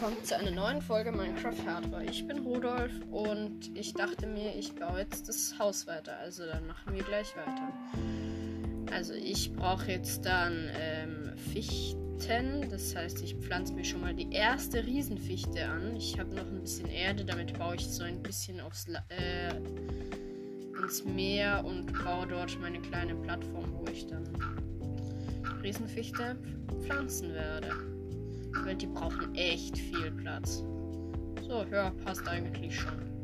willkommen zu einer neuen Folge Minecraft Hardware. Ich bin Rudolf und ich dachte mir, ich baue jetzt das Haus weiter. Also dann machen wir gleich weiter. Also ich brauche jetzt dann ähm, Fichten. Das heißt, ich pflanze mir schon mal die erste Riesenfichte an. Ich habe noch ein bisschen Erde, damit baue ich so ein bisschen aufs La äh, ins Meer und baue dort meine kleine Plattform, wo ich dann Riesenfichte pflanzen werde. Weil die brauchen echt viel Platz. So, ja, passt eigentlich schon.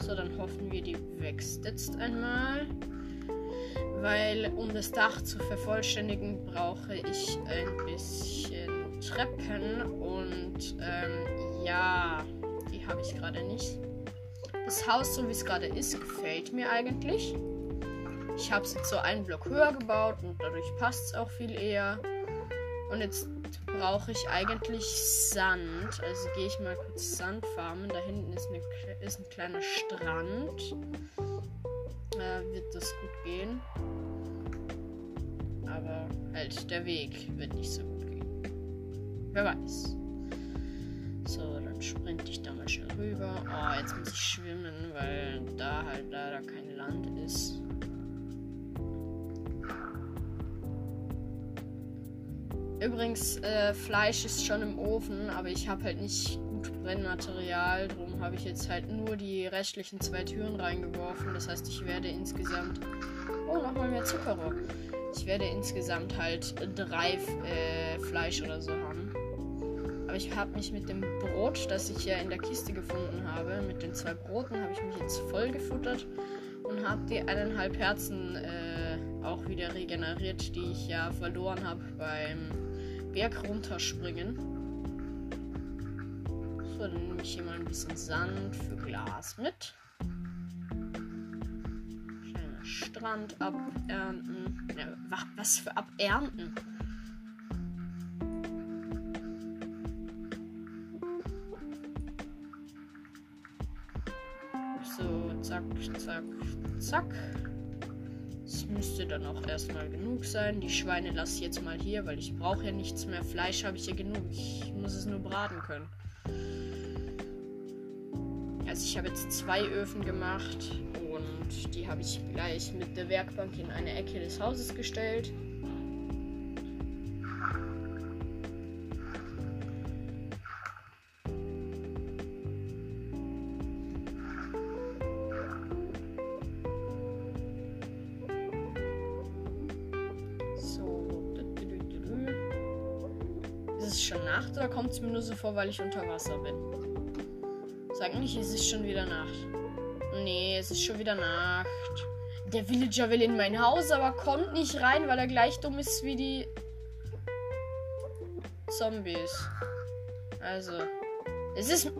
So, dann hoffen wir, die wächst jetzt einmal. Weil, um das Dach zu vervollständigen, brauche ich ein bisschen Treppen. Und, ähm, ja, die habe ich gerade nicht. Das Haus, so wie es gerade ist, gefällt mir eigentlich. Ich habe es jetzt so einen Block höher gebaut und dadurch passt es auch viel eher. Und jetzt brauche ich eigentlich Sand. Also gehe ich mal kurz Sand farmen. Da hinten ist, eine, ist ein kleiner Strand. Äh, wird das gut gehen. Aber halt der Weg wird nicht so gut gehen. Wer weiß. So, dann sprinte ich da mal schnell rüber. Oh, jetzt muss ich schwimmen, weil da halt leider kein Land ist. Übrigens, äh, Fleisch ist schon im Ofen, aber ich habe halt nicht gut Brennmaterial. Darum habe ich jetzt halt nur die restlichen zwei Türen reingeworfen. Das heißt, ich werde insgesamt. Oh, nochmal mehr Zuckerrohr. Ich werde insgesamt halt drei äh, Fleisch oder so haben. Aber ich habe mich mit dem Brot, das ich ja in der Kiste gefunden habe, mit den zwei Broten, habe ich mich jetzt voll gefuttert und habe die eineinhalb Herzen äh, auch wieder regeneriert, die ich ja verloren habe beim Berg runterspringen. So, dann nehme ich hier mal ein bisschen Sand für Glas mit. Strand abernten. Ja, was für abernten? So, zack, zack, zack. Müsste dann auch erstmal genug sein. Die Schweine lasse ich jetzt mal hier, weil ich brauche ja nichts mehr. Fleisch habe ich ja genug. Ich muss es nur braten können. Also ich habe jetzt zwei Öfen gemacht und die habe ich gleich mit der Werkbank in eine Ecke des Hauses gestellt. Schon Nacht oder kommt es mir nur so vor, weil ich unter Wasser bin? Sag nicht, es ist schon wieder Nacht. Nee, es ist schon wieder Nacht. Der Villager will in mein Haus, aber kommt nicht rein, weil er gleich dumm ist wie die Zombies. Also. Es ist.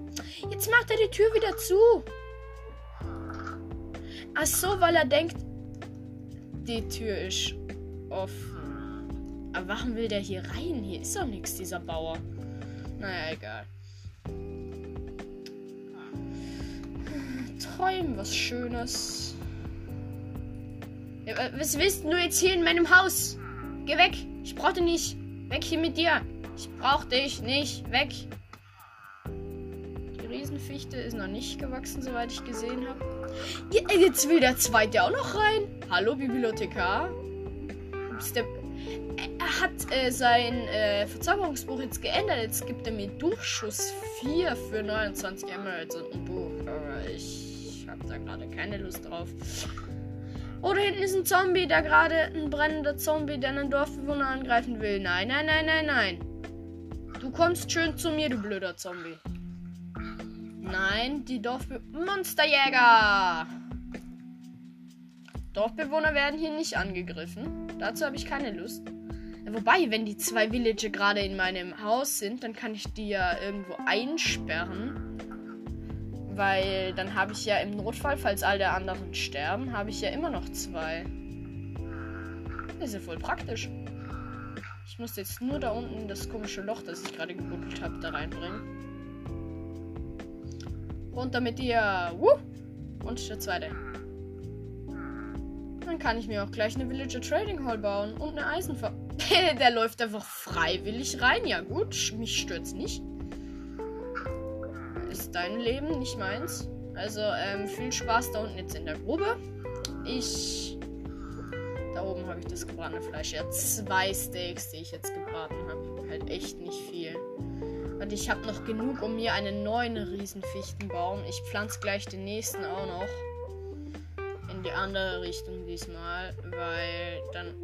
Jetzt macht er die Tür wieder zu. Ach so, weil er denkt, die Tür ist offen. Aber warum will der hier rein? Hier ist doch nichts, dieser Bauer. Naja, egal. Träumen was Schönes. Ja, was willst du jetzt hier in meinem Haus? Geh weg. Ich brauch dich nicht. Weg hier mit dir. Ich brauch dich nicht. Weg. Die Riesenfichte ist noch nicht gewachsen, soweit ich gesehen habe. Jetzt will der zweite auch noch rein. Hallo, Bibliothekar. Du bist der er hat äh, sein äh, Verzauberungsbuch jetzt geändert. Jetzt gibt er mir Durchschuss 4 für 29 Emeralds und ein Buch. Aber ich habe da gerade keine Lust drauf. Oder hinten ist ein Zombie, der gerade ein brennender Zombie, der einen Dorfbewohner angreifen will. Nein, nein, nein, nein, nein. Du kommst schön zu mir, du blöder Zombie. Nein, die Dorfbewohner. Monsterjäger! Dorfbewohner werden hier nicht angegriffen. Dazu habe ich keine Lust. Wobei, wenn die zwei Villager gerade in meinem Haus sind, dann kann ich die ja irgendwo einsperren. Weil dann habe ich ja im Notfall, falls alle anderen sterben, habe ich ja immer noch zwei. Das ist ja voll praktisch. Ich muss jetzt nur da unten das komische Loch, das ich gerade gebuddelt habe, da reinbringen. Runter mit dir. Wuh! Und der zweite. Dann kann ich mir auch gleich eine Villager Trading Hall bauen und eine Eisenver. der läuft einfach freiwillig rein. Ja, gut, mich stört's nicht. ist dein Leben, nicht meins. Also ähm, viel Spaß da unten jetzt in der Grube. Ich. Da oben habe ich das gebratene Fleisch. Ja, zwei Steaks, die ich jetzt gebraten habe. Halt echt nicht viel. Und ich habe noch genug, um mir einen neuen Riesenfichtenbaum. Ich pflanze gleich den nächsten auch noch. Die andere Richtung diesmal. Weil dann.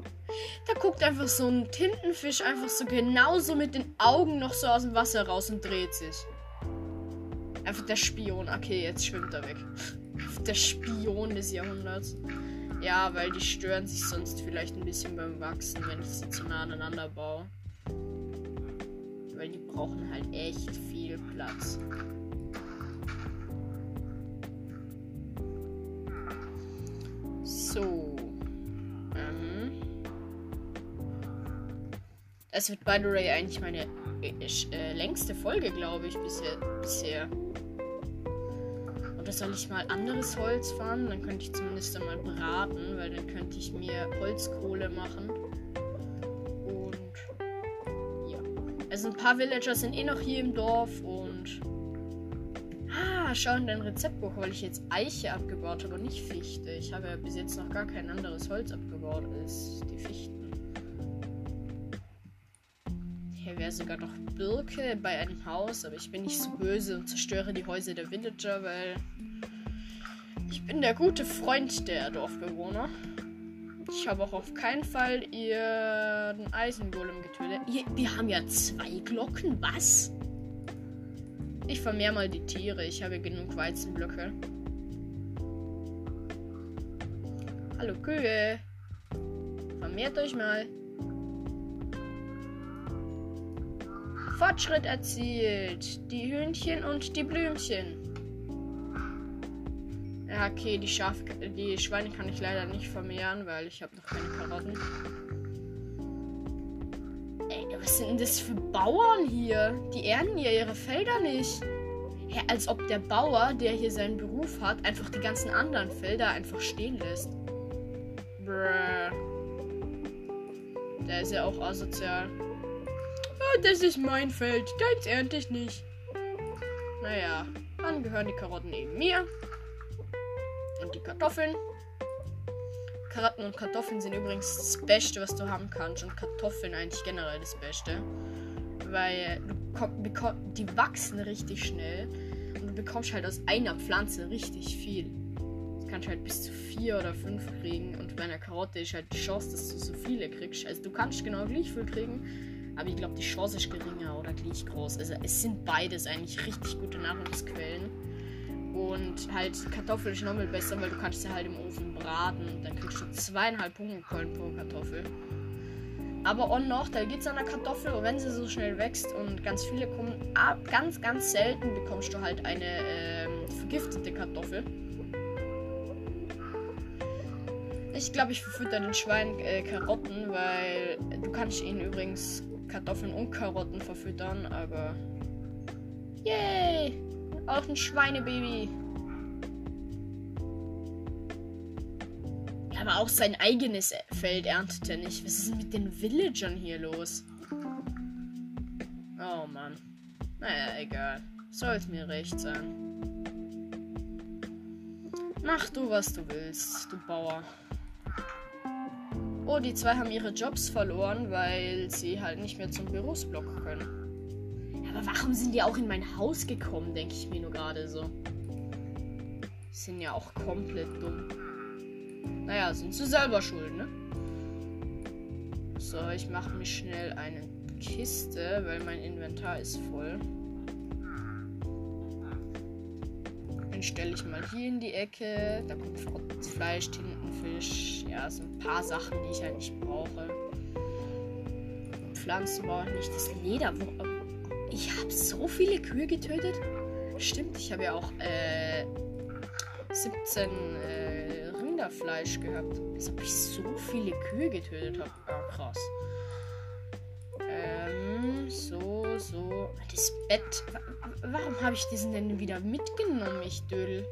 Da guckt einfach so ein Tintenfisch einfach so genauso mit den Augen noch so aus dem Wasser raus und dreht sich. Einfach der Spion. Okay, jetzt schwimmt er weg. Der Spion des Jahrhunderts. Ja, weil die stören sich sonst vielleicht ein bisschen beim Wachsen, wenn ich sie zu nah aneinander baue weil die brauchen halt echt viel Platz. Das wird, by the way, eigentlich meine äh, äh, längste Folge, glaube ich, bisher. bisher. Oder soll ich mal anderes Holz fahren? Dann könnte ich zumindest einmal braten, weil dann könnte ich mir Holzkohle machen. Also ein paar Villager sind eh noch hier im Dorf und. Ah, schau in dein Rezeptbuch, weil ich jetzt Eiche abgebaut habe und nicht Fichte. Ich habe ja bis jetzt noch gar kein anderes Holz abgebaut als wäre sogar noch Birke bei einem Haus, aber ich bin nicht so böse und zerstöre die Häuser der Villager, weil ich bin der gute Freund der Dorfbewohner. Ich habe auch auf keinen Fall ihren Eisengolem getötet. wir haben ja zwei Glocken. Was? Ich vermehr mal die Tiere. Ich habe genug Weizenblöcke. Hallo Kühe. Vermehrt euch mal. Fortschritt erzielt. Die Hühnchen und die Blümchen. Ja, okay, die Schaf die Schweine kann ich leider nicht vermehren, weil ich habe noch keine Karotten. Ey, was sind denn das für Bauern hier? Die ernten ja ihre Felder nicht. Ja, als ob der Bauer, der hier seinen Beruf hat, einfach die ganzen anderen Felder einfach stehen lässt. Bruh. Der ist ja auch asozial. Das ist mein Feld. Deins ernte ich nicht. Naja, dann gehören die Karotten eben mir. Und die Kartoffeln. Karotten und Kartoffeln sind übrigens das Beste, was du haben kannst. Und Kartoffeln eigentlich generell das Beste. Weil die wachsen richtig schnell. Und du bekommst halt aus einer Pflanze richtig viel. Du kannst halt bis zu vier oder fünf kriegen. Und bei einer Karotte ist halt die Chance, dass du so viele kriegst. Also du kannst genau gleich viel kriegen. Aber ich glaube, die Chance ist geringer oder gleich groß. Also es sind beides eigentlich richtig gute Nahrungsquellen. Und halt Kartoffel ist nochmal besser, weil du kannst sie halt im Ofen braten. Dann kriegst du zweieinhalb Punkte pro Kartoffel. Aber on noch, da es an der Kartoffel wenn sie so schnell wächst und ganz viele kommen, ab, ganz, ganz selten bekommst du halt eine ähm, vergiftete Kartoffel. Ich glaube, ich verfütter den Schwein äh, Karotten, weil du kannst ihnen übrigens Kartoffeln und Karotten verfüttern, aber. Yay! Auch ein Schweinebaby. Aber auch sein eigenes Feld erntet er nicht. Was ist denn mit den Villagern hier los? Oh Mann. Naja, egal. Soll es mir recht sein. Mach du, was du willst, du Bauer. Oh, die zwei haben ihre Jobs verloren, weil sie halt nicht mehr zum Berufsblock können. Aber warum sind die auch in mein Haus gekommen, denke ich mir nur gerade so. Sind ja auch komplett dumm. Naja, sind sie selber schuld, ne? So, ich mache mir schnell eine Kiste, weil mein Inventar ist voll. Den stelle ich mal hier in die Ecke. Da kommt Fleisch, Tintenfisch. Ja, so ein paar Sachen, die ich halt nicht brauche. Pflanzen brauche ich nicht. Das Leder, wo, ich habe so viele Kühe getötet. Stimmt, ich habe ja auch äh, 17 äh, Rinderfleisch gehabt. Als ob ich so viele Kühe getötet habe. Ah, krass. So. Das Bett. Warum habe ich diesen denn wieder mitgenommen, ich Dödel?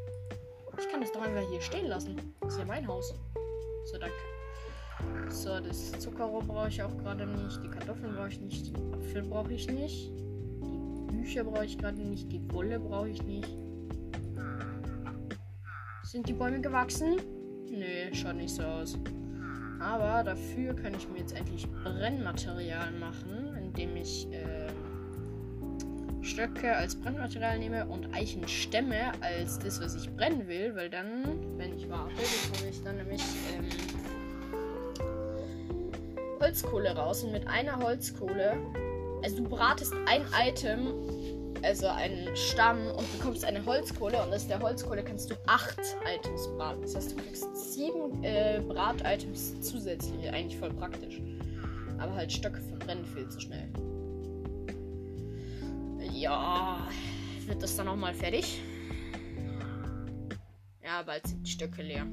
Ich kann das doch einfach hier stehen lassen. Das ist ja mein Haus. So, danke. So, das Zuckerrohr brauche ich auch gerade nicht. Die Kartoffeln brauche ich nicht. Den Apfel brauche ich nicht. Bücher brauche ich gerade nicht. Die Wolle brauche ich nicht. Sind die Bäume gewachsen? Nee, schaut nicht so aus. Aber dafür kann ich mir jetzt endlich Brennmaterial machen, indem ich äh, Stöcke als Brennmaterial nehme und Eichenstämme als das, was ich brennen will, weil dann, wenn ich warte, bekomme ich dann nämlich ähm, Holzkohle raus und mit einer Holzkohle, also du bratest ein Item, also einen Stamm und bekommst eine Holzkohle und aus der Holzkohle kannst du acht Items braten. Das heißt, du kriegst sieben äh, Brat-Items zusätzlich, eigentlich voll praktisch. Aber halt Stöcke verbrennen viel zu schnell. Ja, wird das dann auch mal fertig? Ja, bald sind die Stöcke leer.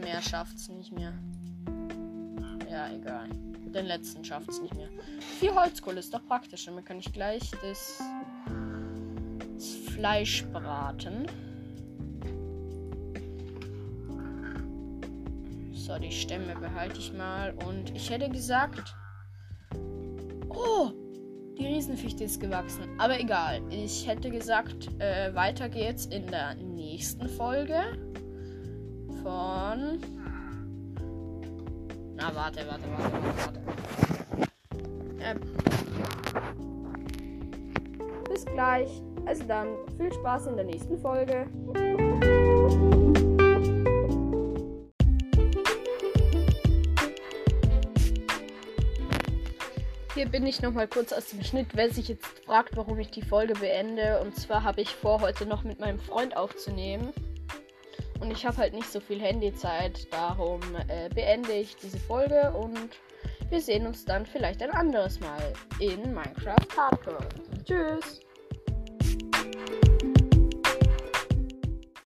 Mehr schafft's nicht mehr. Ja, egal. Den letzten schafft's nicht mehr. Vier Holzkohle ist doch praktisch. Damit kann ich gleich das, das Fleisch braten. So, die Stämme behalte ich mal. Und ich hätte gesagt. Oh! Die Riesenfichte ist gewachsen. Aber egal. Ich hätte gesagt, äh, weiter geht's in der nächsten Folge. Von. Na, warte, warte, warte, warte, warte. Ähm. Bis gleich. Also dann, viel Spaß in der nächsten Folge. Hier bin ich noch mal kurz aus dem Schnitt, wer sich jetzt fragt, warum ich die Folge beende. Und zwar habe ich vor, heute noch mit meinem Freund aufzunehmen. Und ich habe halt nicht so viel Handyzeit. Darum äh, beende ich diese Folge und wir sehen uns dann vielleicht ein anderes Mal in Minecraft Hardcore. Tschüss!